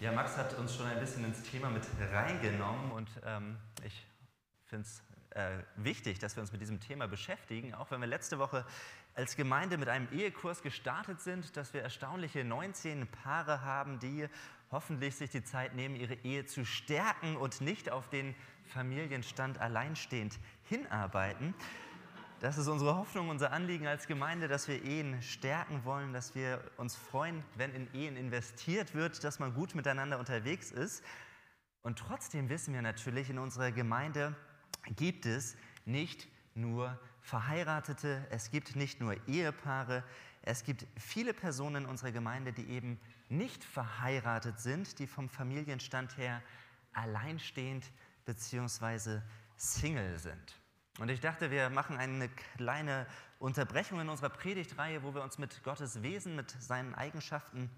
Ja, Max hat uns schon ein bisschen ins Thema mit reingenommen und ähm, ich finde es äh, wichtig, dass wir uns mit diesem Thema beschäftigen, auch wenn wir letzte Woche als Gemeinde mit einem Ehekurs gestartet sind, dass wir erstaunliche 19 Paare haben, die hoffentlich sich die Zeit nehmen, ihre Ehe zu stärken und nicht auf den Familienstand alleinstehend hinarbeiten. Das ist unsere Hoffnung, unser Anliegen als Gemeinde, dass wir Ehen stärken wollen, dass wir uns freuen, wenn in Ehen investiert wird, dass man gut miteinander unterwegs ist. Und trotzdem wissen wir natürlich, in unserer Gemeinde gibt es nicht nur Verheiratete, es gibt nicht nur Ehepaare, es gibt viele Personen in unserer Gemeinde, die eben nicht verheiratet sind, die vom Familienstand her alleinstehend bzw. Single sind. Und ich dachte, wir machen eine kleine Unterbrechung in unserer Predigtreihe, wo wir uns mit Gottes Wesen, mit seinen Eigenschaften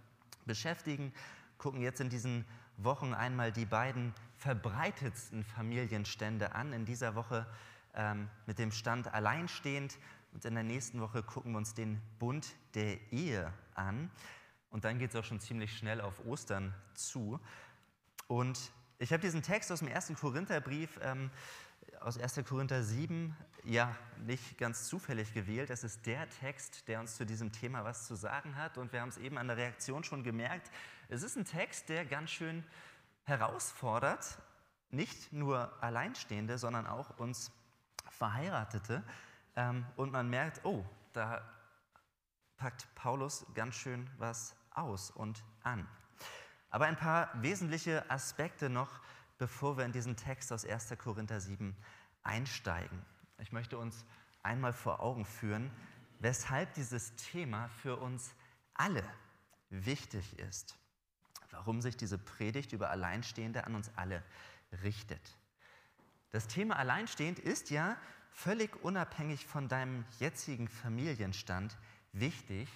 beschäftigen, gucken jetzt in diesen Wochen einmal die beiden verbreitetsten Familienstände an. In dieser Woche ähm, mit dem Stand alleinstehend und in der nächsten Woche gucken wir uns den Bund der Ehe an. Und dann geht es auch schon ziemlich schnell auf Ostern zu. Und ich habe diesen Text aus dem ersten Korintherbrief ähm, aus 1. Korinther 7 ja nicht ganz zufällig gewählt. Es ist der Text, der uns zu diesem Thema was zu sagen hat. Und wir haben es eben an der Reaktion schon gemerkt. Es ist ein Text, der ganz schön herausfordert, nicht nur Alleinstehende, sondern auch uns Verheiratete. Ähm, und man merkt, oh, da packt Paulus ganz schön was aus und an. Aber ein paar wesentliche Aspekte noch bevor wir in diesen Text aus 1. Korinther 7 einsteigen. Ich möchte uns einmal vor Augen führen, weshalb dieses Thema für uns alle wichtig ist. Warum sich diese Predigt über Alleinstehende an uns alle richtet. Das Thema Alleinstehend ist ja völlig unabhängig von deinem jetzigen Familienstand wichtig,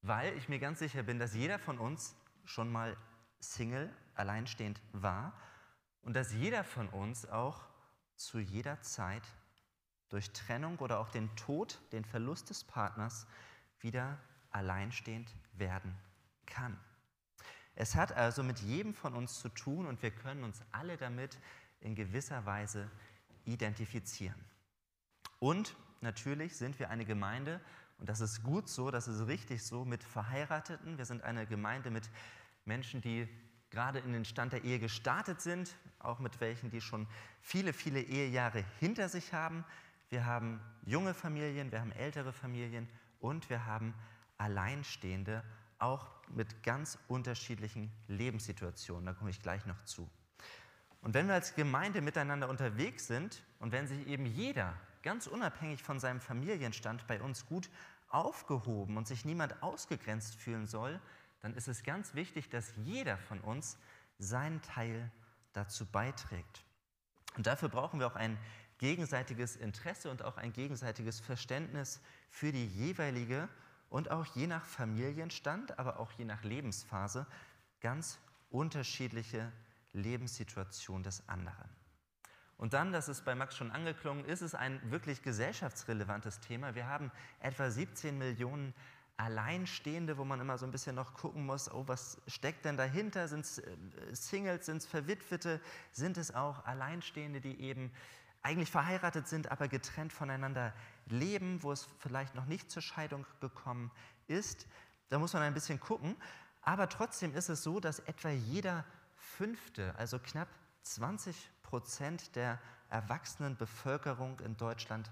weil ich mir ganz sicher bin, dass jeder von uns schon mal Single, alleinstehend war und dass jeder von uns auch zu jeder Zeit durch Trennung oder auch den Tod, den Verlust des Partners wieder alleinstehend werden kann. Es hat also mit jedem von uns zu tun und wir können uns alle damit in gewisser Weise identifizieren. Und natürlich sind wir eine Gemeinde, und das ist gut so, das ist richtig so, mit Verheirateten. Wir sind eine Gemeinde mit Menschen, die gerade in den Stand der Ehe gestartet sind, auch mit welchen, die schon viele, viele Ehejahre hinter sich haben. Wir haben junge Familien, wir haben ältere Familien und wir haben Alleinstehende, auch mit ganz unterschiedlichen Lebenssituationen. Da komme ich gleich noch zu. Und wenn wir als Gemeinde miteinander unterwegs sind und wenn sich eben jeder ganz unabhängig von seinem Familienstand bei uns gut aufgehoben und sich niemand ausgegrenzt fühlen soll, dann ist es ganz wichtig, dass jeder von uns seinen Teil dazu beiträgt. Und dafür brauchen wir auch ein gegenseitiges Interesse und auch ein gegenseitiges Verständnis für die jeweilige und auch je nach Familienstand, aber auch je nach Lebensphase ganz unterschiedliche Lebenssituation des anderen. Und dann, das ist bei Max schon angeklungen, ist es ein wirklich gesellschaftsrelevantes Thema. Wir haben etwa 17 Millionen Alleinstehende, wo man immer so ein bisschen noch gucken muss, oh, was steckt denn dahinter? Sind es äh, Singles, sind es Verwitwete, sind es auch Alleinstehende, die eben eigentlich verheiratet sind, aber getrennt voneinander leben, wo es vielleicht noch nicht zur Scheidung gekommen ist? Da muss man ein bisschen gucken. Aber trotzdem ist es so, dass etwa jeder Fünfte, also knapp 20 Prozent der erwachsenen Bevölkerung in Deutschland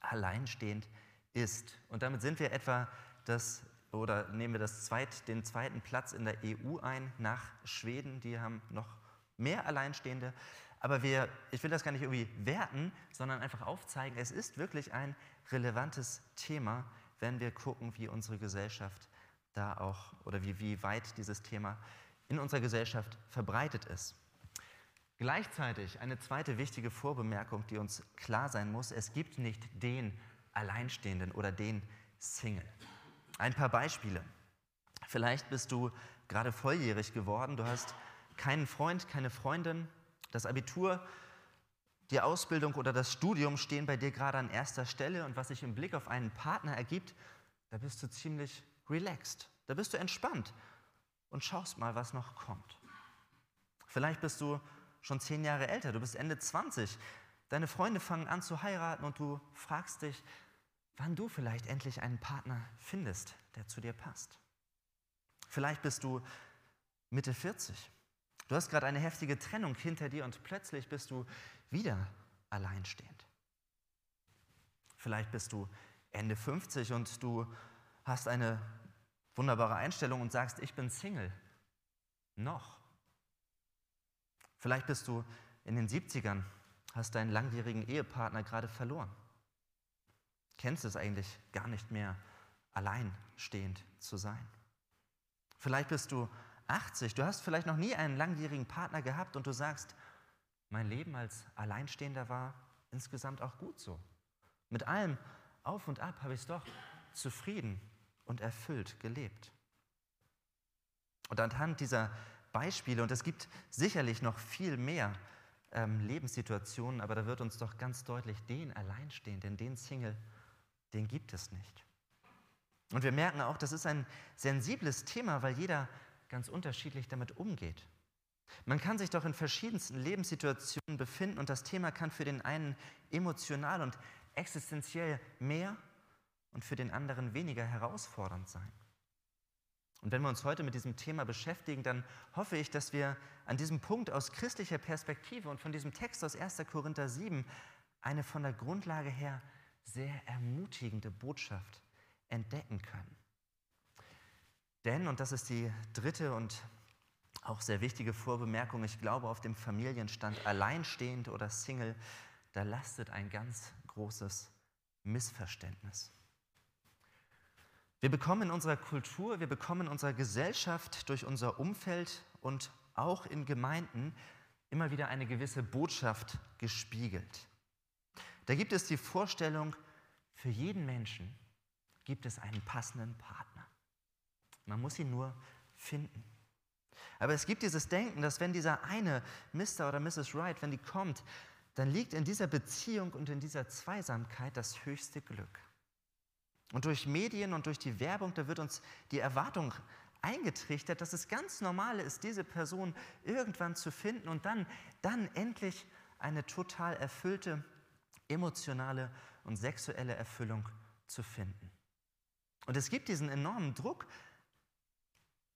alleinstehend ist. Und damit sind wir etwa das, oder nehmen wir das zweit, den zweiten Platz in der EU ein nach Schweden. Die haben noch mehr Alleinstehende. Aber wir, ich will das gar nicht irgendwie werten, sondern einfach aufzeigen, es ist wirklich ein relevantes Thema, wenn wir gucken, wie unsere Gesellschaft da auch oder wie, wie weit dieses Thema in unserer Gesellschaft verbreitet ist. Gleichzeitig eine zweite wichtige Vorbemerkung, die uns klar sein muss, es gibt nicht den Alleinstehenden oder den Single. Ein paar Beispiele. Vielleicht bist du gerade volljährig geworden, du hast keinen Freund, keine Freundin, das Abitur, die Ausbildung oder das Studium stehen bei dir gerade an erster Stelle und was sich im Blick auf einen Partner ergibt, da bist du ziemlich relaxed, da bist du entspannt und schaust mal, was noch kommt. Vielleicht bist du schon zehn Jahre älter, du bist Ende 20. Deine Freunde fangen an zu heiraten und du fragst dich, wann du vielleicht endlich einen Partner findest, der zu dir passt. Vielleicht bist du Mitte 40. Du hast gerade eine heftige Trennung hinter dir und plötzlich bist du wieder alleinstehend. Vielleicht bist du Ende 50 und du hast eine wunderbare Einstellung und sagst, ich bin Single. Noch. Vielleicht bist du in den 70ern, hast deinen langjährigen Ehepartner gerade verloren. Kennst es eigentlich gar nicht mehr, alleinstehend zu sein. Vielleicht bist du 80, du hast vielleicht noch nie einen langjährigen Partner gehabt und du sagst, mein Leben als Alleinstehender war insgesamt auch gut so. Mit allem auf und ab habe ich es doch zufrieden und erfüllt gelebt. Und anhand dieser Beispiele, und es gibt sicherlich noch viel mehr ähm, Lebenssituationen, aber da wird uns doch ganz deutlich, den Alleinstehenden, den Single, den gibt es nicht. Und wir merken auch, das ist ein sensibles Thema, weil jeder ganz unterschiedlich damit umgeht. Man kann sich doch in verschiedensten Lebenssituationen befinden und das Thema kann für den einen emotional und existenziell mehr und für den anderen weniger herausfordernd sein. Und wenn wir uns heute mit diesem Thema beschäftigen, dann hoffe ich, dass wir an diesem Punkt aus christlicher Perspektive und von diesem Text aus 1. Korinther 7 eine von der Grundlage her sehr ermutigende Botschaft entdecken können. Denn, und das ist die dritte und auch sehr wichtige Vorbemerkung, ich glaube, auf dem Familienstand alleinstehend oder Single, da lastet ein ganz großes Missverständnis. Wir bekommen in unserer Kultur, wir bekommen in unserer Gesellschaft, durch unser Umfeld und auch in Gemeinden immer wieder eine gewisse Botschaft gespiegelt. Da gibt es die Vorstellung, für jeden Menschen gibt es einen passenden Partner. Man muss ihn nur finden. Aber es gibt dieses Denken, dass wenn dieser eine Mr. oder Mrs. Wright, wenn die kommt, dann liegt in dieser Beziehung und in dieser Zweisamkeit das höchste Glück. Und durch Medien und durch die Werbung, da wird uns die Erwartung eingetrichtert, dass es ganz normal ist, diese Person irgendwann zu finden und dann, dann endlich eine total erfüllte emotionale und sexuelle Erfüllung zu finden. Und es gibt diesen enormen Druck,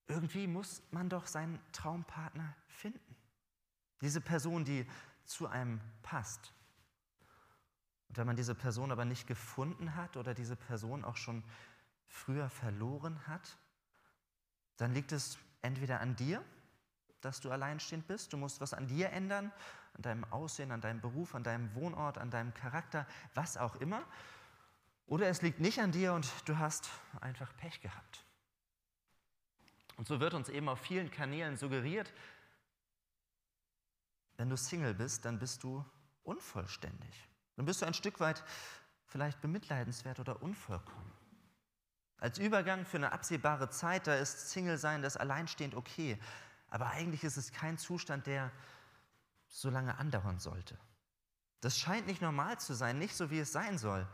irgendwie muss man doch seinen Traumpartner finden. Diese Person, die zu einem passt. Und wenn man diese Person aber nicht gefunden hat oder diese Person auch schon früher verloren hat, dann liegt es entweder an dir, dass du alleinstehend bist, du musst was an dir ändern, an deinem Aussehen, an deinem Beruf, an deinem Wohnort, an deinem Charakter, was auch immer. Oder es liegt nicht an dir und du hast einfach Pech gehabt. Und so wird uns eben auf vielen Kanälen suggeriert, wenn du Single bist, dann bist du unvollständig. Dann bist du ein Stück weit vielleicht bemitleidenswert oder unvollkommen. Als Übergang für eine absehbare Zeit, da ist Single-Sein, das alleinstehend okay. Aber eigentlich ist es kein Zustand, der so lange andauern sollte. Das scheint nicht normal zu sein, nicht so wie es sein soll.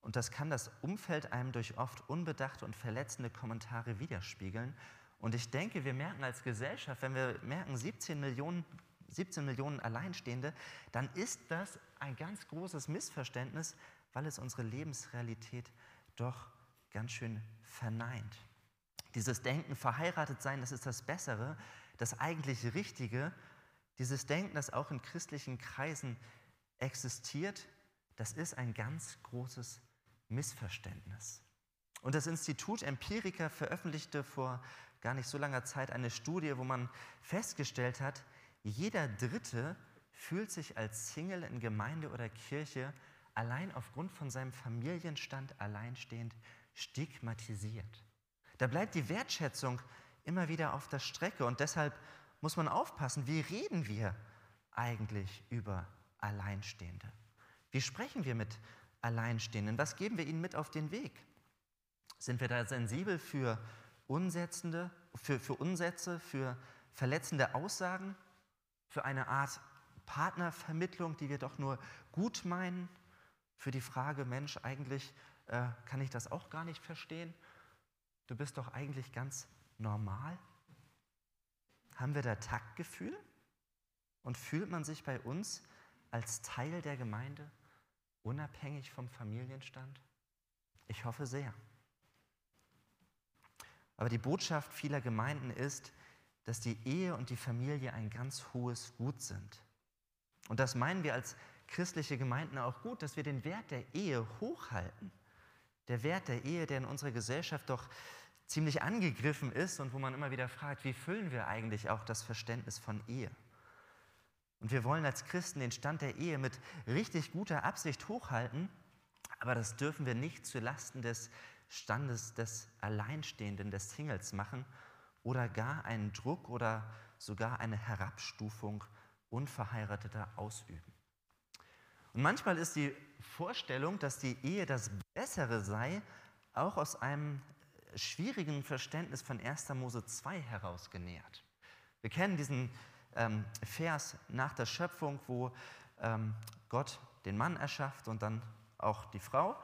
Und das kann das Umfeld einem durch oft unbedachte und verletzende Kommentare widerspiegeln. Und ich denke, wir merken als Gesellschaft, wenn wir merken, 17 Millionen 17 Millionen Alleinstehende, dann ist das ein ganz großes Missverständnis, weil es unsere Lebensrealität doch ganz schön verneint. Dieses Denken, verheiratet sein, das ist das Bessere, das eigentlich Richtige, dieses Denken, das auch in christlichen Kreisen existiert, das ist ein ganz großes Missverständnis. Und das Institut Empirica veröffentlichte vor gar nicht so langer Zeit eine Studie, wo man festgestellt hat, jeder Dritte fühlt sich als Single in Gemeinde oder Kirche allein aufgrund von seinem Familienstand alleinstehend stigmatisiert. Da bleibt die Wertschätzung immer wieder auf der Strecke und deshalb muss man aufpassen, wie reden wir eigentlich über Alleinstehende? Wie sprechen wir mit Alleinstehenden? Was geben wir ihnen mit auf den Weg? Sind wir da sensibel für Unsetzende, für, für Unsätze, für verletzende Aussagen? für eine Art Partnervermittlung, die wir doch nur gut meinen, für die Frage, Mensch, eigentlich äh, kann ich das auch gar nicht verstehen. Du bist doch eigentlich ganz normal. Haben wir da Taktgefühl Und fühlt man sich bei uns als Teil der Gemeinde, unabhängig vom Familienstand? Ich hoffe sehr. Aber die Botschaft vieler Gemeinden ist, dass die Ehe und die Familie ein ganz hohes Gut sind. Und das meinen wir als christliche Gemeinden auch gut, dass wir den Wert der Ehe hochhalten. Der Wert der Ehe, der in unserer Gesellschaft doch ziemlich angegriffen ist und wo man immer wieder fragt, wie füllen wir eigentlich auch das Verständnis von Ehe? Und wir wollen als Christen den Stand der Ehe mit richtig guter Absicht hochhalten, aber das dürfen wir nicht zulasten des Standes des Alleinstehenden, des Singles machen oder gar einen Druck oder sogar eine Herabstufung Unverheirateter ausüben. Und manchmal ist die Vorstellung, dass die Ehe das Bessere sei, auch aus einem schwierigen Verständnis von 1. Mose 2 heraus genährt. Wir kennen diesen ähm, Vers nach der Schöpfung, wo ähm, Gott den Mann erschafft und dann auch die Frau.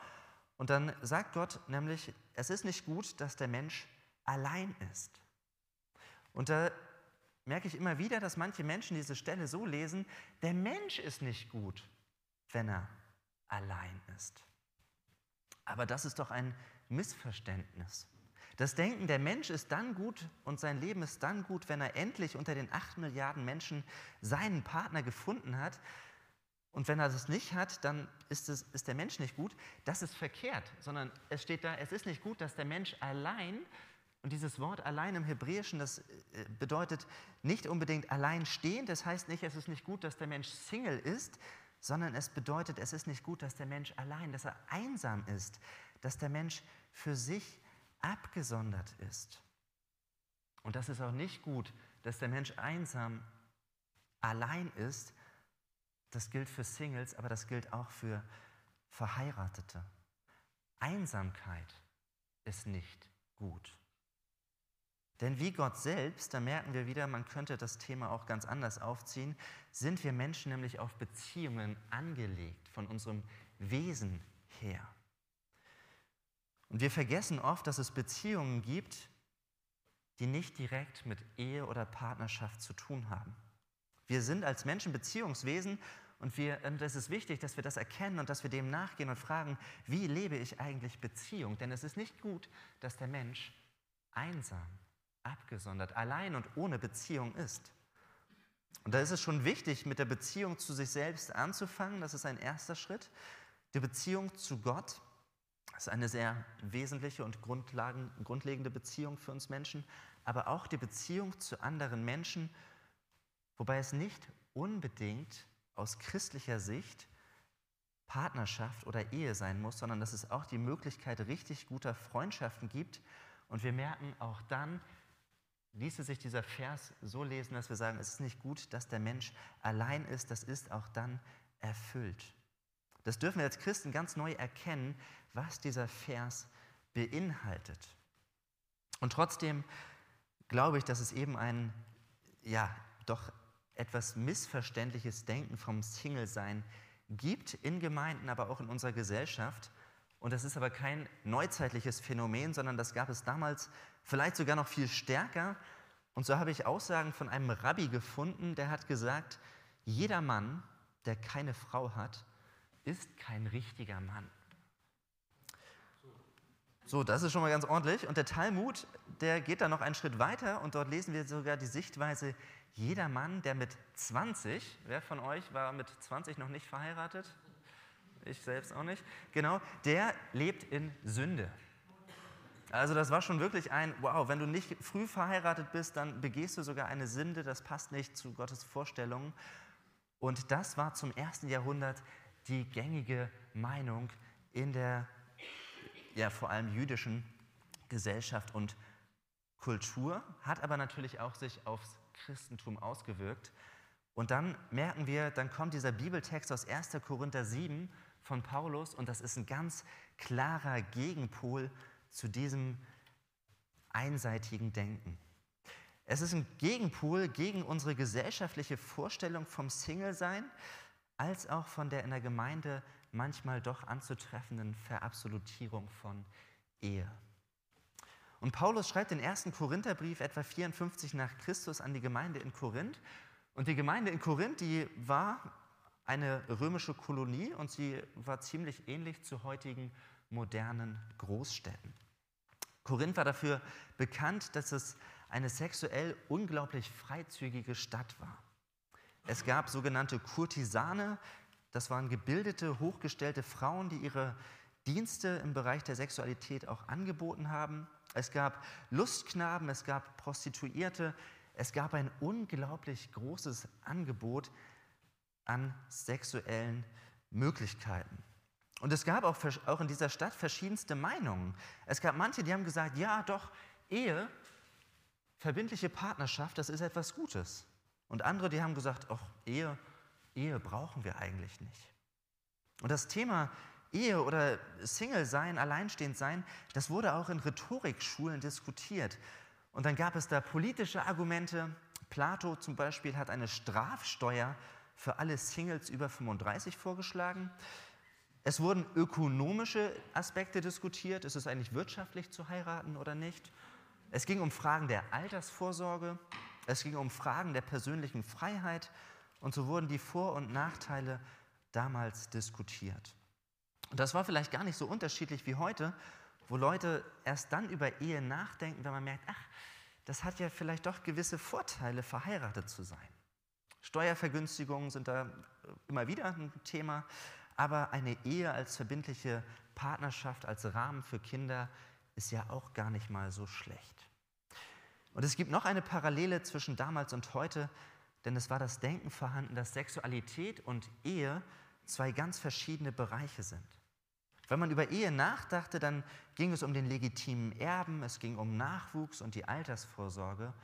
Und dann sagt Gott nämlich, es ist nicht gut, dass der Mensch allein ist. Und da merke ich immer wieder, dass manche Menschen diese Stelle so lesen, der Mensch ist nicht gut, wenn er allein ist. Aber das ist doch ein Missverständnis. Das Denken, der Mensch ist dann gut und sein Leben ist dann gut, wenn er endlich unter den acht Milliarden Menschen seinen Partner gefunden hat, und wenn er das nicht hat, dann ist, es, ist der Mensch nicht gut. Das ist verkehrt, sondern es steht da, es ist nicht gut, dass der Mensch allein, und dieses Wort allein im Hebräischen, das äh, bedeutet nicht unbedingt allein stehen, das heißt nicht, es ist nicht gut, dass der Mensch Single ist, sondern es bedeutet, es ist nicht gut, dass der Mensch allein, dass er einsam ist, dass der Mensch für sich abgesondert ist. Und das ist auch nicht gut, dass der Mensch einsam allein ist, das gilt für Singles, aber das gilt auch für Verheiratete. Einsamkeit ist nicht gut. Denn wie Gott selbst, da merken wir wieder, man könnte das Thema auch ganz anders aufziehen, sind wir Menschen nämlich auf Beziehungen angelegt, von unserem Wesen her. Und wir vergessen oft, dass es Beziehungen gibt, die nicht direkt mit Ehe oder Partnerschaft zu tun haben. Wir sind als Menschen Beziehungswesen und, wir, und es ist wichtig, dass wir das erkennen und dass wir dem nachgehen und fragen, wie lebe ich eigentlich Beziehung? Denn es ist nicht gut, dass der Mensch einsam, abgesondert, allein und ohne Beziehung ist. Und da ist es schon wichtig, mit der Beziehung zu sich selbst anzufangen. Das ist ein erster Schritt. Die Beziehung zu Gott ist eine sehr wesentliche und grundlegende Beziehung für uns Menschen, aber auch die Beziehung zu anderen Menschen Wobei es nicht unbedingt aus christlicher Sicht Partnerschaft oder Ehe sein muss, sondern dass es auch die Möglichkeit richtig guter Freundschaften gibt. Und wir merken auch dann, ließe sich dieser Vers so lesen, dass wir sagen, es ist nicht gut, dass der Mensch allein ist, das ist auch dann erfüllt. Das dürfen wir als Christen ganz neu erkennen, was dieser Vers beinhaltet. Und trotzdem glaube ich, dass es eben ein, ja, doch etwas missverständliches Denken vom Single-Sein gibt in Gemeinden, aber auch in unserer Gesellschaft. Und das ist aber kein neuzeitliches Phänomen, sondern das gab es damals vielleicht sogar noch viel stärker. Und so habe ich Aussagen von einem Rabbi gefunden, der hat gesagt, jeder Mann, der keine Frau hat, ist kein richtiger Mann. So, das ist schon mal ganz ordentlich. Und der Talmud, der geht da noch einen Schritt weiter und dort lesen wir sogar die Sichtweise, jeder Mann, der mit 20, wer von euch war mit 20 noch nicht verheiratet? Ich selbst auch nicht. Genau, der lebt in Sünde. Also das war schon wirklich ein, wow, wenn du nicht früh verheiratet bist, dann begehst du sogar eine Sünde, das passt nicht zu Gottes Vorstellungen. Und das war zum ersten Jahrhundert die gängige Meinung in der, ja vor allem jüdischen Gesellschaft und Kultur, hat aber natürlich auch sich aufs Christentum ausgewirkt. Und dann merken wir, dann kommt dieser Bibeltext aus 1. Korinther 7 von Paulus und das ist ein ganz klarer Gegenpol zu diesem einseitigen Denken. Es ist ein Gegenpol gegen unsere gesellschaftliche Vorstellung vom Single-Sein, als auch von der in der Gemeinde manchmal doch anzutreffenden Verabsolutierung von Ehe. Und Paulus schreibt den ersten Korintherbrief etwa 54 nach Christus an die Gemeinde in Korinth. Und die Gemeinde in Korinth, die war eine römische Kolonie und sie war ziemlich ähnlich zu heutigen modernen Großstädten. Korinth war dafür bekannt, dass es eine sexuell unglaublich freizügige Stadt war. Es gab sogenannte Kurtisane, das waren gebildete, hochgestellte Frauen, die ihre Dienste im Bereich der Sexualität auch angeboten haben. Es gab Lustknaben, es gab Prostituierte, es gab ein unglaublich großes Angebot an sexuellen Möglichkeiten. Und es gab auch, auch in dieser Stadt verschiedenste Meinungen. Es gab manche, die haben gesagt, ja doch, Ehe, verbindliche Partnerschaft, das ist etwas Gutes. Und andere, die haben gesagt, ach, Ehe, Ehe brauchen wir eigentlich nicht. Und das Thema Ehe oder Single sein, alleinstehend sein, das wurde auch in Rhetorikschulen diskutiert. Und dann gab es da politische Argumente. Plato zum Beispiel hat eine Strafsteuer für alle Singles über 35 vorgeschlagen. Es wurden ökonomische Aspekte diskutiert. Ist es eigentlich wirtschaftlich zu heiraten oder nicht? Es ging um Fragen der Altersvorsorge. Es ging um Fragen der persönlichen Freiheit. Und so wurden die Vor- und Nachteile damals diskutiert. Und das war vielleicht gar nicht so unterschiedlich wie heute, wo Leute erst dann über Ehe nachdenken, wenn man merkt, ach, das hat ja vielleicht doch gewisse Vorteile, verheiratet zu sein. Steuervergünstigungen sind da immer wieder ein Thema, aber eine Ehe als verbindliche Partnerschaft, als Rahmen für Kinder ist ja auch gar nicht mal so schlecht. Und es gibt noch eine Parallele zwischen damals und heute, denn es war das Denken vorhanden, dass Sexualität und Ehe zwei ganz verschiedene Bereiche sind. Wenn man über Ehe nachdachte, dann ging es um den legitimen Erben, es ging um Nachwuchs und die Altersvorsorge.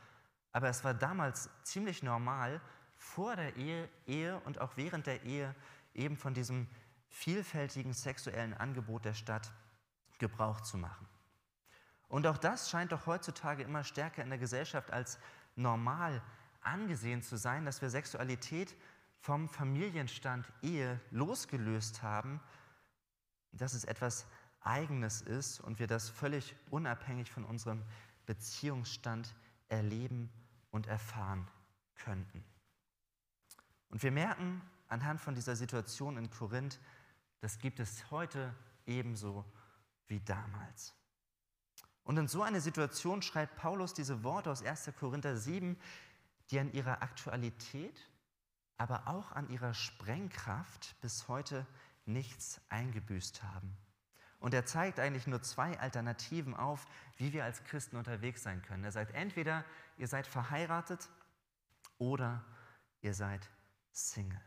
Aber es war damals ziemlich normal, vor der Ehe, Ehe und auch während der Ehe eben von diesem vielfältigen sexuellen Angebot der Stadt Gebrauch zu machen. Und auch das scheint doch heutzutage immer stärker in der Gesellschaft als normal angesehen zu sein, dass wir Sexualität vom Familienstand Ehe losgelöst haben dass es etwas Eigenes ist und wir das völlig unabhängig von unserem Beziehungsstand erleben und erfahren könnten. Und wir merken anhand von dieser Situation in Korinth, das gibt es heute ebenso wie damals. Und in so einer Situation schreibt Paulus diese Worte aus 1. Korinther 7, die an ihrer Aktualität, aber auch an ihrer Sprengkraft bis heute nichts eingebüßt haben. Und er zeigt eigentlich nur zwei Alternativen auf, wie wir als Christen unterwegs sein können. Er sagt entweder, ihr seid verheiratet oder ihr seid Single.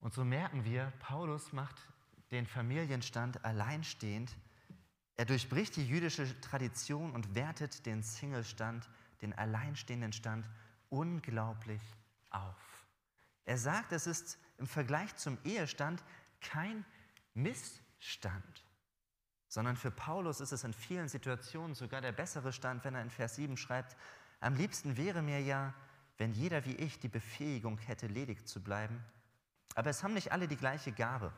Und so merken wir, Paulus macht den Familienstand alleinstehend. Er durchbricht die jüdische Tradition und wertet den Single-Stand, den alleinstehenden Stand unglaublich auf. Er sagt, es ist im Vergleich zum Ehestand kein Missstand, sondern für Paulus ist es in vielen Situationen sogar der bessere Stand, wenn er in Vers 7 schreibt, am liebsten wäre mir ja, wenn jeder wie ich die Befähigung hätte, ledig zu bleiben. Aber es haben nicht alle die gleiche Gabe.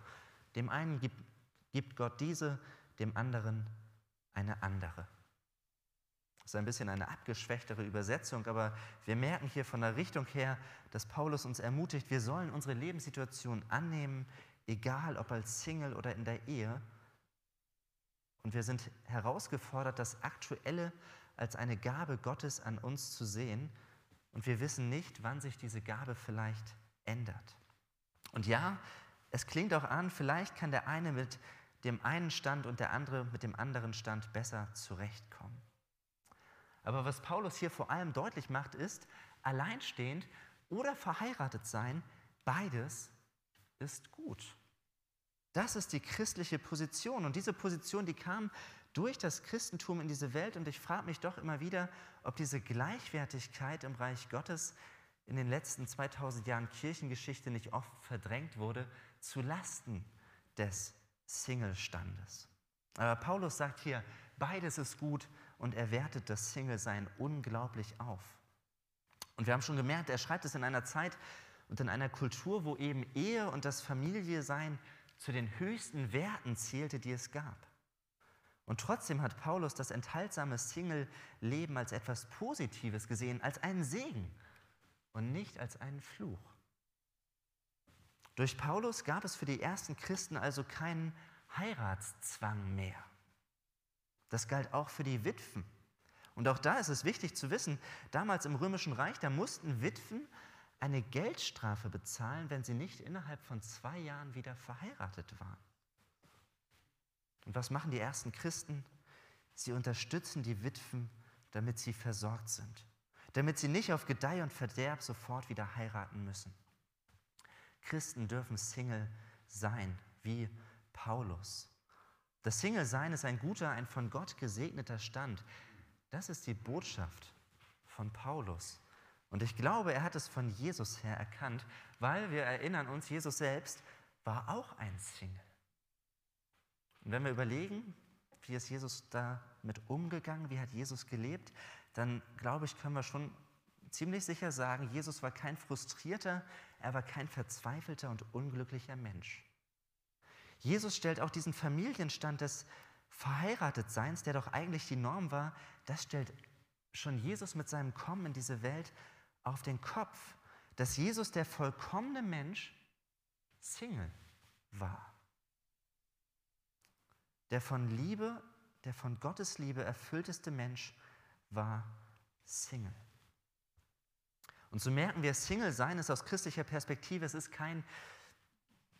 Dem einen gibt, gibt Gott diese, dem anderen eine andere. Das ist ein bisschen eine abgeschwächtere Übersetzung, aber wir merken hier von der Richtung her, dass Paulus uns ermutigt, wir sollen unsere Lebenssituation annehmen, egal ob als Single oder in der Ehe. Und wir sind herausgefordert, das Aktuelle als eine Gabe Gottes an uns zu sehen. Und wir wissen nicht, wann sich diese Gabe vielleicht ändert. Und ja, es klingt auch an, vielleicht kann der eine mit dem einen Stand und der andere mit dem anderen Stand besser zurechtkommen. Aber was Paulus hier vor allem deutlich macht, ist, alleinstehend oder verheiratet sein, beides ist gut. Das ist die christliche Position. Und diese Position, die kam durch das Christentum in diese Welt. Und ich frage mich doch immer wieder, ob diese Gleichwertigkeit im Reich Gottes in den letzten 2000 Jahren Kirchengeschichte nicht oft verdrängt wurde zu Lasten des Single-Standes. Aber Paulus sagt hier, beides ist gut und er wertet das Single-Sein unglaublich auf. Und wir haben schon gemerkt, er schreibt es in einer Zeit und in einer Kultur, wo eben Ehe und das Familie-Sein zu den höchsten Werten zählte, die es gab. Und trotzdem hat Paulus das enthaltsame Single-Leben als etwas Positives gesehen, als einen Segen. und nicht als einen Fluch. Durch Paulus gab es für die ersten Christen also keinen Heiratszwang mehr. Das galt auch für die Witwen. Und auch da ist es wichtig zu wissen, damals im Römischen Reich, da mussten Witwen eine Geldstrafe bezahlen, wenn sie nicht innerhalb von zwei Jahren wieder verheiratet waren. Und was machen die ersten Christen? Sie unterstützen die Witwen, damit sie versorgt sind, damit sie nicht auf Gedeih und Verderb sofort wieder heiraten müssen. Christen dürfen Single sein, wie Paulus. Das Single-Sein ist ein guter, ein von Gott gesegneter Stand. Das ist die Botschaft von Paulus. Und ich glaube, er hat es von Jesus her erkannt, weil wir erinnern uns, Jesus selbst war auch ein Single. Und wenn wir überlegen, wie ist Jesus damit umgegangen, wie hat Jesus gelebt, dann glaube ich, können wir schon ziemlich sicher sagen, Jesus war kein frustrierter, er war kein verzweifelter und unglücklicher Mensch. Jesus stellt auch diesen Familienstand des Verheiratetseins, der doch eigentlich die Norm war, das stellt schon Jesus mit seinem Kommen in diese Welt auf den Kopf, dass Jesus der vollkommene Mensch Single war. Der von Liebe, der von Gottes Liebe erfüllteste Mensch war Single. Und so merken wir, Single sein ist aus christlicher Perspektive, es ist kein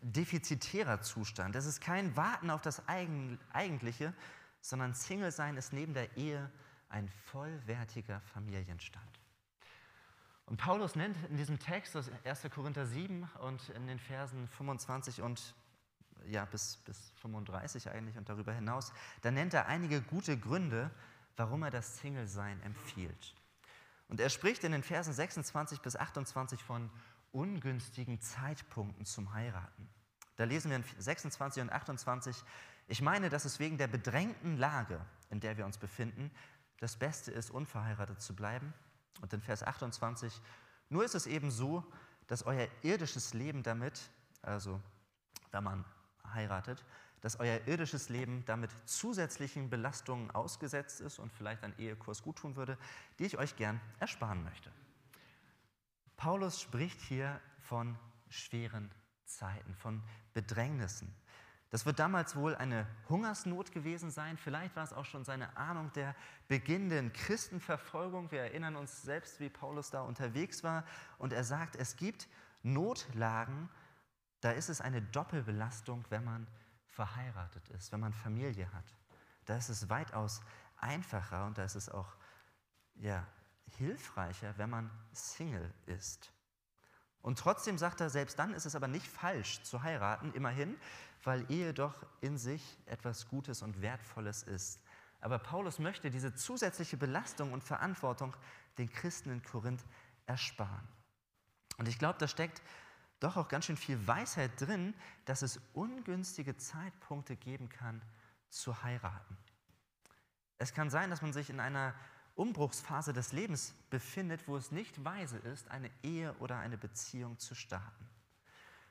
defizitärer Zustand, es ist kein Warten auf das Eigentliche, sondern Single sein ist neben der Ehe ein vollwertiger Familienstand. Und Paulus nennt in diesem Text aus 1. Korinther 7 und in den Versen 25 und ja, bis, bis 35 eigentlich und darüber hinaus, da nennt er einige gute Gründe, warum er das Single-Sein empfiehlt. Und er spricht in den Versen 26 bis 28 von ungünstigen Zeitpunkten zum Heiraten. Da lesen wir in 26 und 28, ich meine, dass es wegen der bedrängten Lage, in der wir uns befinden, das Beste ist, unverheiratet zu bleiben und in Vers 28, nur ist es eben so, dass euer irdisches Leben damit, also wenn man heiratet, dass euer irdisches Leben damit zusätzlichen Belastungen ausgesetzt ist und vielleicht ein Ehekurs guttun würde, die ich euch gern ersparen möchte. Paulus spricht hier von schweren Zeiten, von Bedrängnissen, das wird damals wohl eine Hungersnot gewesen sein. Vielleicht war es auch schon seine Ahnung der beginnenden Christenverfolgung. Wir erinnern uns selbst, wie Paulus da unterwegs war. Und er sagt, es gibt Notlagen, da ist es eine Doppelbelastung, wenn man verheiratet ist, wenn man Familie hat. Da ist es weitaus einfacher und da ist es auch ja, hilfreicher, wenn man Single ist. Und trotzdem sagt er, selbst dann ist es aber nicht falsch zu heiraten, immerhin, weil Ehe doch in sich etwas Gutes und Wertvolles ist. Aber Paulus möchte diese zusätzliche Belastung und Verantwortung den Christen in Korinth ersparen. Und ich glaube, da steckt doch auch ganz schön viel Weisheit drin, dass es ungünstige Zeitpunkte geben kann zu heiraten. Es kann sein, dass man sich in einer Umbruchsphase des Lebens befindet, wo es nicht weise ist, eine Ehe oder eine Beziehung zu starten.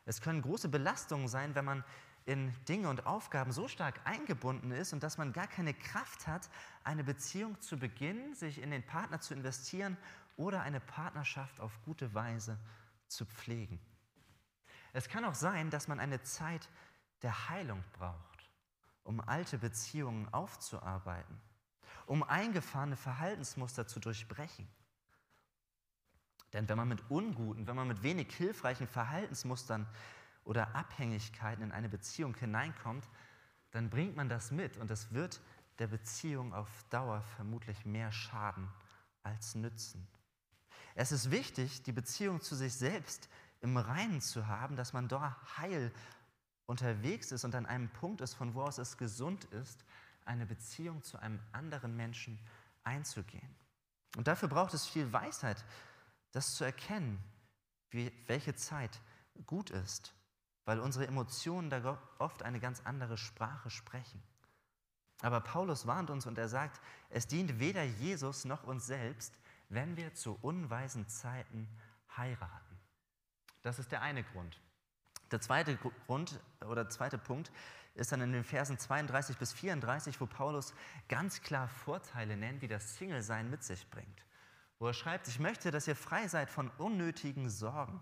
Es können große Belastungen sein, wenn man in Dinge und Aufgaben so stark eingebunden ist und dass man gar keine Kraft hat, eine Beziehung zu beginnen, sich in den Partner zu investieren oder eine Partnerschaft auf gute Weise zu pflegen. Es kann auch sein, dass man eine Zeit der Heilung braucht, um alte Beziehungen aufzuarbeiten, um eingefahrene Verhaltensmuster zu durchbrechen. Denn wenn man mit unguten, wenn man mit wenig hilfreichen Verhaltensmustern oder Abhängigkeiten in eine Beziehung hineinkommt, dann bringt man das mit und das wird der Beziehung auf Dauer vermutlich mehr schaden als nützen. Es ist wichtig, die Beziehung zu sich selbst im Reinen zu haben, dass man dort heil unterwegs ist und an einem Punkt ist, von wo aus es gesund ist, eine Beziehung zu einem anderen Menschen einzugehen. Und dafür braucht es viel Weisheit, das zu erkennen, wie, welche Zeit gut ist weil unsere Emotionen da oft eine ganz andere Sprache sprechen. Aber Paulus warnt uns und er sagt, es dient weder Jesus noch uns selbst, wenn wir zu unweisen Zeiten heiraten. Das ist der eine Grund. Der zweite Grund oder zweite Punkt ist dann in den Versen 32 bis 34, wo Paulus ganz klar Vorteile nennt, die das Single-Sein mit sich bringt. wo er schreibt, ich möchte, dass ihr frei seid von unnötigen Sorgen.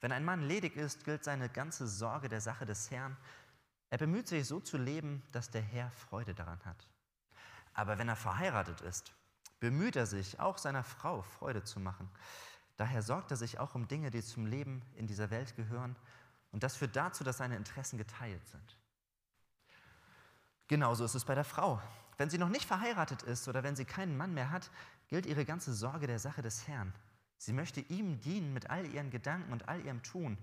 Wenn ein Mann ledig ist, gilt seine ganze Sorge der Sache des Herrn. Er bemüht sich so zu leben, dass der Herr Freude daran hat. Aber wenn er verheiratet ist, bemüht er sich, auch seiner Frau Freude zu machen. Daher sorgt er sich auch um Dinge, die zum Leben in dieser Welt gehören. Und das führt dazu, dass seine Interessen geteilt sind. Genauso ist es bei der Frau. Wenn sie noch nicht verheiratet ist oder wenn sie keinen Mann mehr hat, gilt ihre ganze Sorge der Sache des Herrn. Sie möchte ihm dienen mit all ihren Gedanken und all ihrem Tun.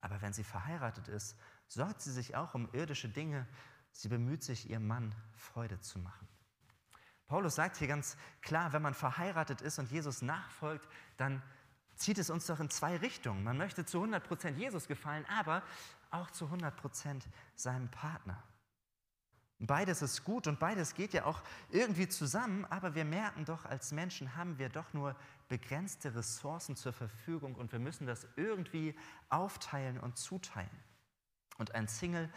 Aber wenn sie verheiratet ist, sorgt sie sich auch um irdische Dinge. Sie bemüht sich, ihrem Mann Freude zu machen. Paulus sagt hier ganz klar, wenn man verheiratet ist und Jesus nachfolgt, dann zieht es uns doch in zwei Richtungen. Man möchte zu 100% Jesus gefallen, aber auch zu 100% seinem Partner. Beides ist gut und beides geht ja auch irgendwie zusammen, aber wir merken doch, als Menschen haben wir doch nur begrenzte Ressourcen zur Verfügung und wir müssen das irgendwie aufteilen und zuteilen. Und ein Single,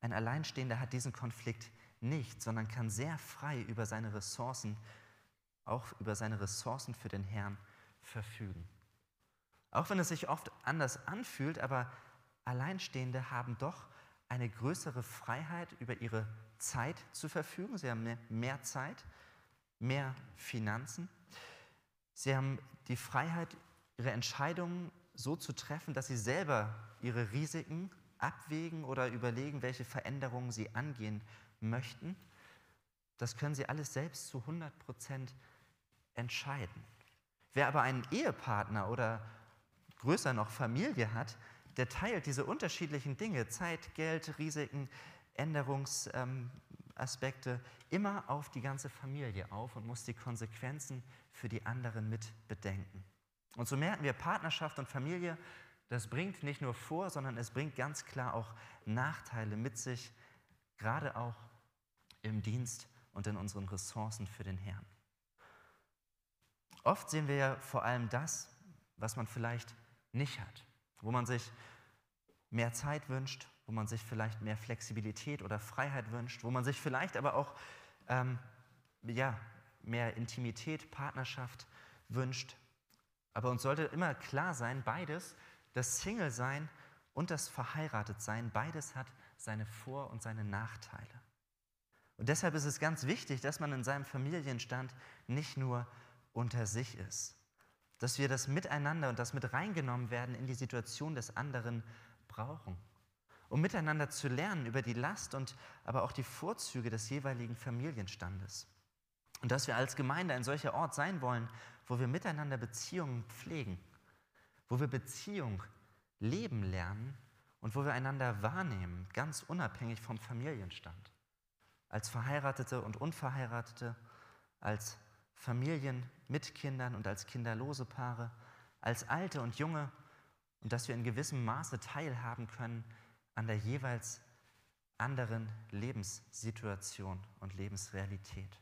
ein Alleinstehender hat diesen Konflikt nicht, sondern kann sehr frei über seine Ressourcen, auch über seine Ressourcen für den Herrn verfügen. Auch wenn es sich oft anders anfühlt, aber Alleinstehende haben doch eine größere Freiheit über ihre Zeit zu verfügen. Sie haben mehr Zeit, mehr Finanzen. Sie haben die Freiheit, ihre Entscheidungen so zu treffen, dass sie selber ihre Risiken abwägen oder überlegen, welche Veränderungen sie angehen möchten. Das können sie alles selbst zu 100 Prozent entscheiden. Wer aber einen Ehepartner oder größer noch Familie hat, der teilt diese unterschiedlichen Dinge, Zeit, Geld, Risiken, Änderungsaspekte, immer auf die ganze Familie auf und muss die Konsequenzen für die anderen mit bedenken. Und so merken wir, Partnerschaft und Familie, das bringt nicht nur vor, sondern es bringt ganz klar auch Nachteile mit sich, gerade auch im Dienst und in unseren Ressourcen für den Herrn. Oft sehen wir ja vor allem das, was man vielleicht nicht hat, wo man sich mehr Zeit wünscht, wo man sich vielleicht mehr Flexibilität oder Freiheit wünscht, wo man sich vielleicht aber auch ähm, ja, mehr Intimität, Partnerschaft wünscht. Aber uns sollte immer klar sein, beides, das Single-Sein und das Verheiratet-Sein, beides hat seine Vor- und seine Nachteile. Und deshalb ist es ganz wichtig, dass man in seinem Familienstand nicht nur unter sich ist, dass wir das Miteinander und das mit reingenommen werden in die Situation des anderen brauchen, um miteinander zu lernen über die Last und aber auch die Vorzüge des jeweiligen Familienstandes. Und dass wir als Gemeinde ein solcher Ort sein wollen, wo wir miteinander Beziehungen pflegen, wo wir Beziehung leben lernen und wo wir einander wahrnehmen, ganz unabhängig vom Familienstand. Als Verheiratete und Unverheiratete, als Familien mit Kindern und als kinderlose Paare, als Alte und Junge, und dass wir in gewissem Maße teilhaben können an der jeweils anderen Lebenssituation und Lebensrealität.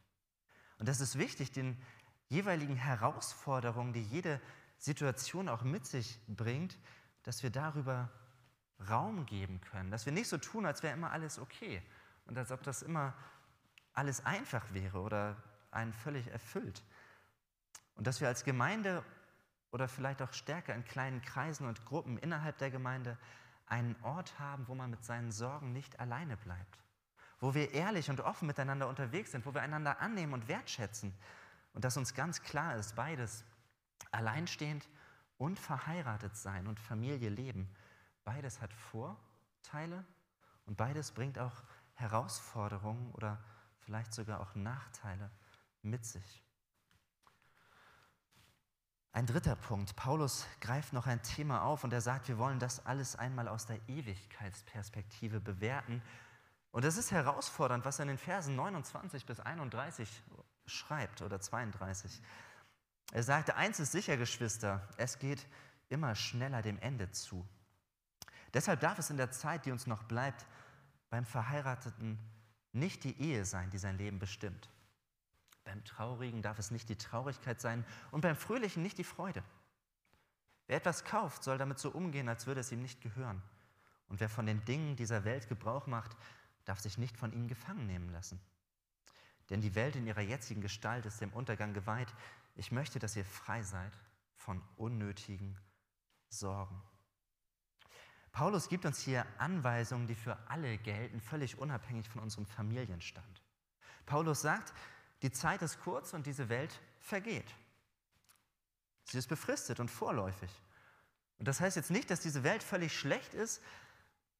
Und das ist wichtig, den jeweiligen Herausforderungen, die jede Situation auch mit sich bringt, dass wir darüber Raum geben können, dass wir nicht so tun, als wäre immer alles okay und als ob das immer alles einfach wäre oder einen völlig erfüllt. Und dass wir als Gemeinde oder vielleicht auch stärker in kleinen Kreisen und Gruppen innerhalb der Gemeinde einen Ort haben, wo man mit seinen Sorgen nicht alleine bleibt, wo wir ehrlich und offen miteinander unterwegs sind, wo wir einander annehmen und wertschätzen und dass uns ganz klar ist, beides, alleinstehend und verheiratet sein und Familie leben, beides hat Vorteile und beides bringt auch Herausforderungen oder vielleicht sogar auch Nachteile mit sich. Ein dritter Punkt. Paulus greift noch ein Thema auf und er sagt, wir wollen das alles einmal aus der Ewigkeitsperspektive bewerten. Und es ist herausfordernd, was er in den Versen 29 bis 31 schreibt oder 32. Er sagte, eins ist sicher, Geschwister, es geht immer schneller dem Ende zu. Deshalb darf es in der Zeit, die uns noch bleibt, beim Verheirateten nicht die Ehe sein, die sein Leben bestimmt. Beim Traurigen darf es nicht die Traurigkeit sein und beim Fröhlichen nicht die Freude. Wer etwas kauft, soll damit so umgehen, als würde es ihm nicht gehören. Und wer von den Dingen dieser Welt Gebrauch macht, darf sich nicht von ihnen gefangen nehmen lassen. Denn die Welt in ihrer jetzigen Gestalt ist dem Untergang geweiht, ich möchte, dass ihr frei seid von unnötigen Sorgen. Paulus gibt uns hier Anweisungen, die für alle gelten, völlig unabhängig von unserem Familienstand. Paulus sagt, die Zeit ist kurz und diese Welt vergeht. Sie ist befristet und vorläufig. Und das heißt jetzt nicht, dass diese Welt völlig schlecht ist,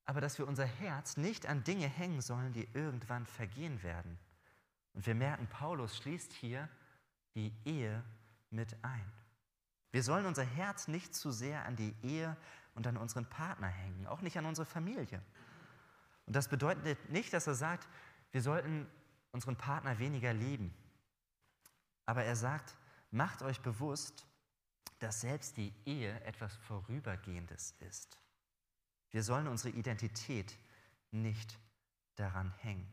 aber dass wir unser Herz nicht an Dinge hängen sollen, die irgendwann vergehen werden. Und wir merken, Paulus schließt hier die Ehe mit ein. Wir sollen unser Herz nicht zu sehr an die Ehe und an unseren Partner hängen, auch nicht an unsere Familie. Und das bedeutet nicht, dass er sagt, wir sollten unseren Partner weniger lieben. Aber er sagt, macht euch bewusst, dass selbst die Ehe etwas Vorübergehendes ist. Wir sollen unsere Identität nicht daran hängen.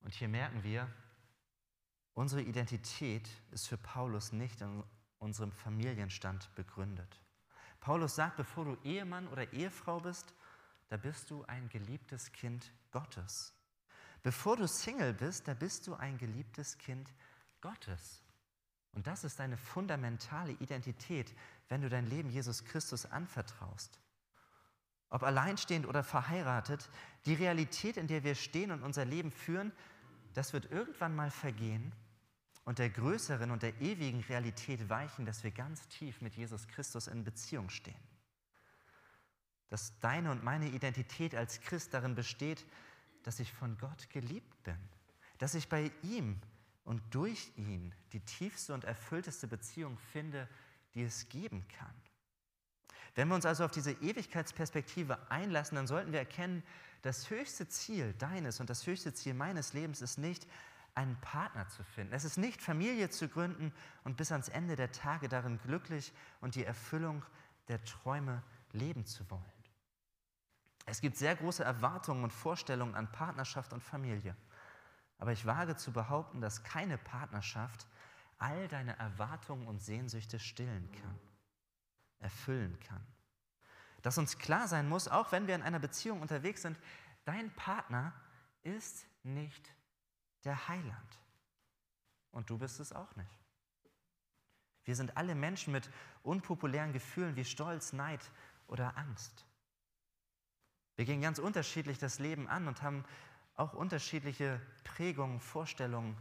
Und hier merken wir, unsere Identität ist für Paulus nicht in unserem Familienstand begründet. Paulus sagt, bevor du Ehemann oder Ehefrau bist, da bist du ein geliebtes Kind Gottes. Bevor du Single bist, da bist du ein geliebtes Kind Gottes. Und das ist deine fundamentale Identität, wenn du dein Leben Jesus Christus anvertraust. Ob alleinstehend oder verheiratet, die Realität, in der wir stehen und unser Leben führen, das wird irgendwann mal vergehen und der größeren und der ewigen Realität weichen, dass wir ganz tief mit Jesus Christus in Beziehung stehen. Dass deine und meine Identität als Christ darin besteht, dass ich von Gott geliebt bin, dass ich bei ihm und durch ihn die tiefste und erfüllteste Beziehung finde, die es geben kann. Wenn wir uns also auf diese Ewigkeitsperspektive einlassen, dann sollten wir erkennen, das höchste Ziel deines und das höchste Ziel meines Lebens ist nicht, einen Partner zu finden. Es ist nicht, Familie zu gründen und bis ans Ende der Tage darin glücklich und die Erfüllung der Träume leben zu wollen. Es gibt sehr große Erwartungen und Vorstellungen an Partnerschaft und Familie. Aber ich wage zu behaupten, dass keine Partnerschaft all deine Erwartungen und Sehnsüchte stillen kann, erfüllen kann. Dass uns klar sein muss, auch wenn wir in einer Beziehung unterwegs sind, dein Partner ist nicht der Heiland. Und du bist es auch nicht. Wir sind alle Menschen mit unpopulären Gefühlen wie Stolz, Neid oder Angst. Wir gehen ganz unterschiedlich das Leben an und haben auch unterschiedliche Prägungen, Vorstellungen,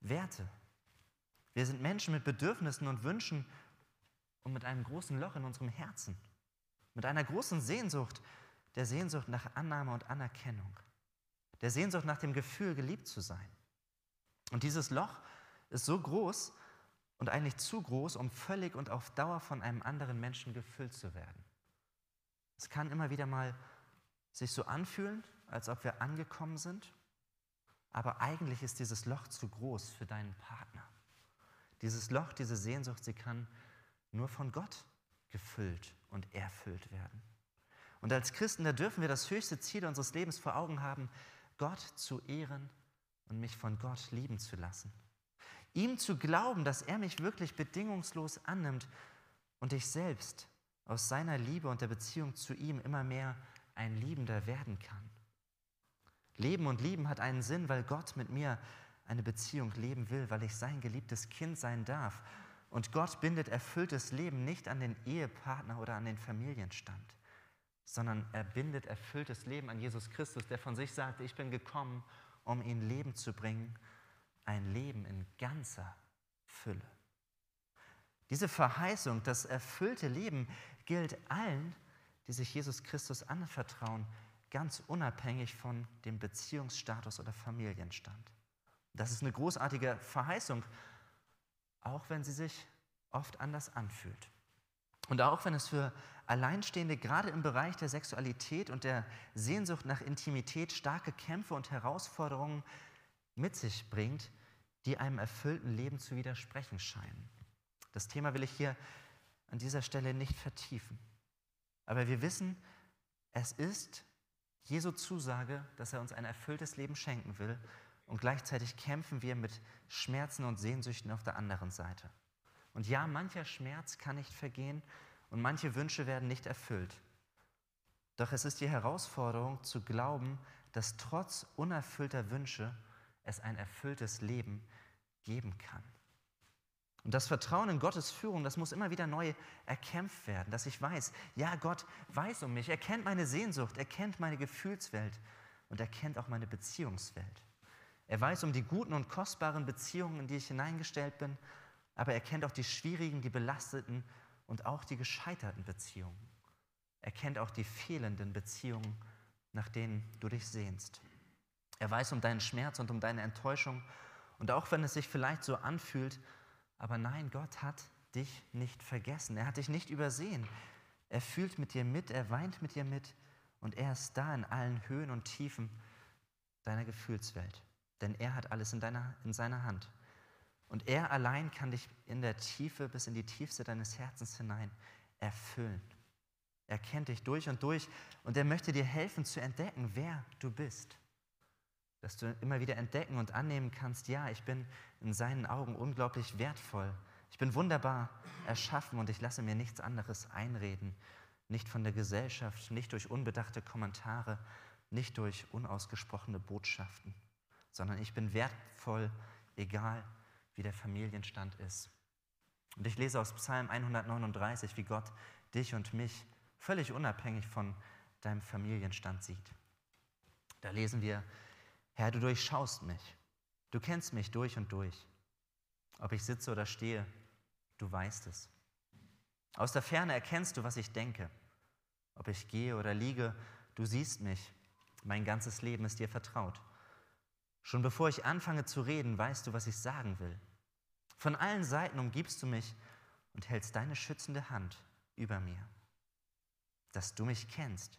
Werte. Wir sind Menschen mit Bedürfnissen und Wünschen und mit einem großen Loch in unserem Herzen, mit einer großen Sehnsucht, der Sehnsucht nach Annahme und Anerkennung, der Sehnsucht nach dem Gefühl, geliebt zu sein. Und dieses Loch ist so groß und eigentlich zu groß, um völlig und auf Dauer von einem anderen Menschen gefüllt zu werden. Es kann immer wieder mal sich so anfühlen, als ob wir angekommen sind, aber eigentlich ist dieses Loch zu groß für deinen Partner. Dieses Loch, diese Sehnsucht, sie kann nur von Gott gefüllt und erfüllt werden. Und als Christen, da dürfen wir das höchste Ziel unseres Lebens vor Augen haben, Gott zu ehren und mich von Gott lieben zu lassen. Ihm zu glauben, dass er mich wirklich bedingungslos annimmt und ich selbst aus seiner Liebe und der Beziehung zu ihm immer mehr ein Liebender werden kann. Leben und Lieben hat einen Sinn, weil Gott mit mir eine Beziehung leben will, weil ich sein geliebtes Kind sein darf. Und Gott bindet erfülltes Leben nicht an den Ehepartner oder an den Familienstand, sondern er bindet erfülltes Leben an Jesus Christus, der von sich sagte, ich bin gekommen, um ihnen Leben zu bringen, ein Leben in ganzer Fülle. Diese Verheißung, das erfüllte Leben gilt allen, die sich Jesus Christus anvertrauen, ganz unabhängig von dem Beziehungsstatus oder Familienstand. Das ist eine großartige Verheißung, auch wenn sie sich oft anders anfühlt. Und auch wenn es für Alleinstehende gerade im Bereich der Sexualität und der Sehnsucht nach Intimität starke Kämpfe und Herausforderungen mit sich bringt, die einem erfüllten Leben zu widersprechen scheinen. Das Thema will ich hier an dieser Stelle nicht vertiefen. Aber wir wissen, es ist Jesu Zusage, dass er uns ein erfülltes Leben schenken will und gleichzeitig kämpfen wir mit Schmerzen und Sehnsüchten auf der anderen Seite. Und ja, mancher Schmerz kann nicht vergehen und manche Wünsche werden nicht erfüllt. Doch es ist die Herausforderung zu glauben, dass trotz unerfüllter Wünsche es ein erfülltes Leben geben kann. Und das Vertrauen in Gottes Führung, das muss immer wieder neu erkämpft werden, dass ich weiß, ja, Gott weiß um mich, er kennt meine Sehnsucht, er kennt meine Gefühlswelt und er kennt auch meine Beziehungswelt. Er weiß um die guten und kostbaren Beziehungen, in die ich hineingestellt bin, aber er kennt auch die schwierigen, die belasteten und auch die gescheiterten Beziehungen. Er kennt auch die fehlenden Beziehungen, nach denen du dich sehnst. Er weiß um deinen Schmerz und um deine Enttäuschung. Und auch wenn es sich vielleicht so anfühlt, aber nein, Gott hat dich nicht vergessen. Er hat dich nicht übersehen. Er fühlt mit dir mit, er weint mit dir mit und er ist da in allen Höhen und Tiefen deiner Gefühlswelt. Denn er hat alles in, deiner, in seiner Hand. Und er allein kann dich in der Tiefe bis in die Tiefste deines Herzens hinein erfüllen. Er kennt dich durch und durch und er möchte dir helfen zu entdecken, wer du bist. Dass du immer wieder entdecken und annehmen kannst, ja, ich bin in seinen Augen unglaublich wertvoll. Ich bin wunderbar erschaffen und ich lasse mir nichts anderes einreden. Nicht von der Gesellschaft, nicht durch unbedachte Kommentare, nicht durch unausgesprochene Botschaften, sondern ich bin wertvoll, egal wie der Familienstand ist. Und ich lese aus Psalm 139, wie Gott dich und mich völlig unabhängig von deinem Familienstand sieht. Da lesen wir, Herr, du durchschaust mich, du kennst mich durch und durch. Ob ich sitze oder stehe, du weißt es. Aus der Ferne erkennst du, was ich denke. Ob ich gehe oder liege, du siehst mich. Mein ganzes Leben ist dir vertraut. Schon bevor ich anfange zu reden, weißt du, was ich sagen will. Von allen Seiten umgibst du mich und hältst deine schützende Hand über mir dass du mich kennst,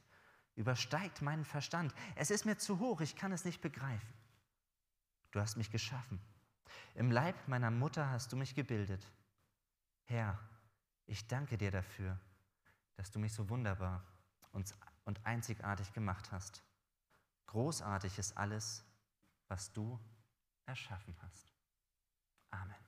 übersteigt meinen Verstand. Es ist mir zu hoch, ich kann es nicht begreifen. Du hast mich geschaffen. Im Leib meiner Mutter hast du mich gebildet. Herr, ich danke dir dafür, dass du mich so wunderbar und, einzigartig gemacht hast. Großartig ist alles, was du erschaffen hast. Amen.